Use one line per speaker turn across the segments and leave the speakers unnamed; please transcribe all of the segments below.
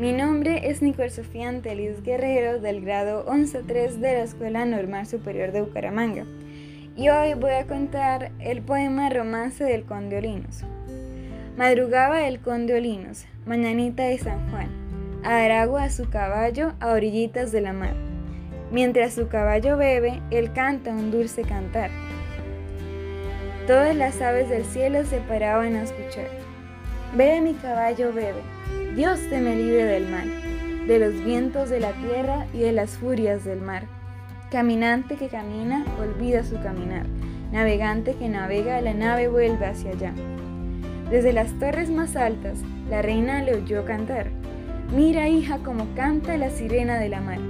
Nicole Sofía Antelis Guerrero del grado 11-3 de la Escuela Normal Superior de Bucaramanga y hoy voy a contar el poema Romance del Conde Olinos. Madrugaba el Conde Olinos, mañanita de San Juan, a dar agua a su caballo a orillitas de la mar. Mientras su caballo bebe, él canta un dulce cantar. Todas las aves del cielo se paraban a escuchar. Bebe mi caballo, bebe, Dios te me libre del mal, de los vientos de la tierra y de las furias del mar. Caminante que camina, olvida su caminar. Navegante que navega, la nave vuelve hacia allá. Desde las torres más altas, la reina le oyó cantar. Mira, hija, cómo canta la sirena de la mar.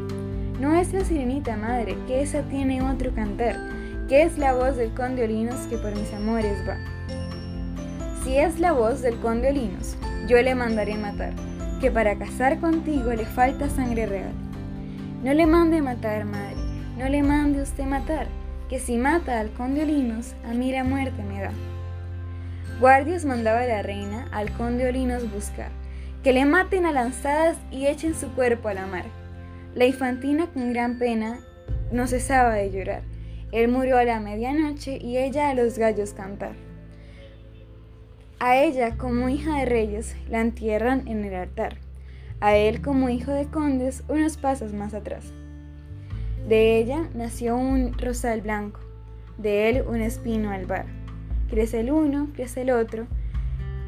No es la sirenita madre, que esa tiene otro cantar, que es la voz del conde Olinos que por mis amores va. Si es la voz del conde Olinos, yo le mandaré matar, que para casar contigo le falta sangre real. No le mande matar, madre, no le mande usted matar, que si mata al conde Olinos, a mí la muerte me da. Guardias mandaba la reina al conde Olinos buscar, que le maten a lanzadas y echen su cuerpo a la mar la infantina con gran pena no cesaba de llorar. Él murió a la medianoche y ella a los gallos cantar. A ella, como hija de reyes, la entierran en el altar. A él, como hijo de condes, unos pasos más atrás. De ella nació un rosal blanco, de él un espino albar. Crece el uno, crece el otro,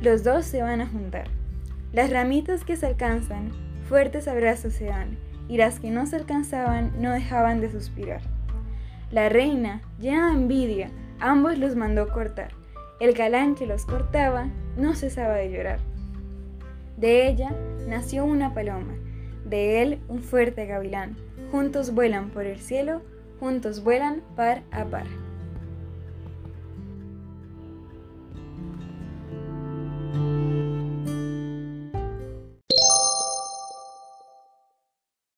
los dos se van a juntar. Las ramitas que se alcanzan, fuertes abrazos se dan, y las que no se alcanzaban no dejaban de suspirar. La reina, llena de envidia, ambos los mandó cortar. El galán que los cortaba no cesaba de llorar. De ella nació una paloma, de él un fuerte gavilán. Juntos vuelan por el cielo, juntos vuelan par a par.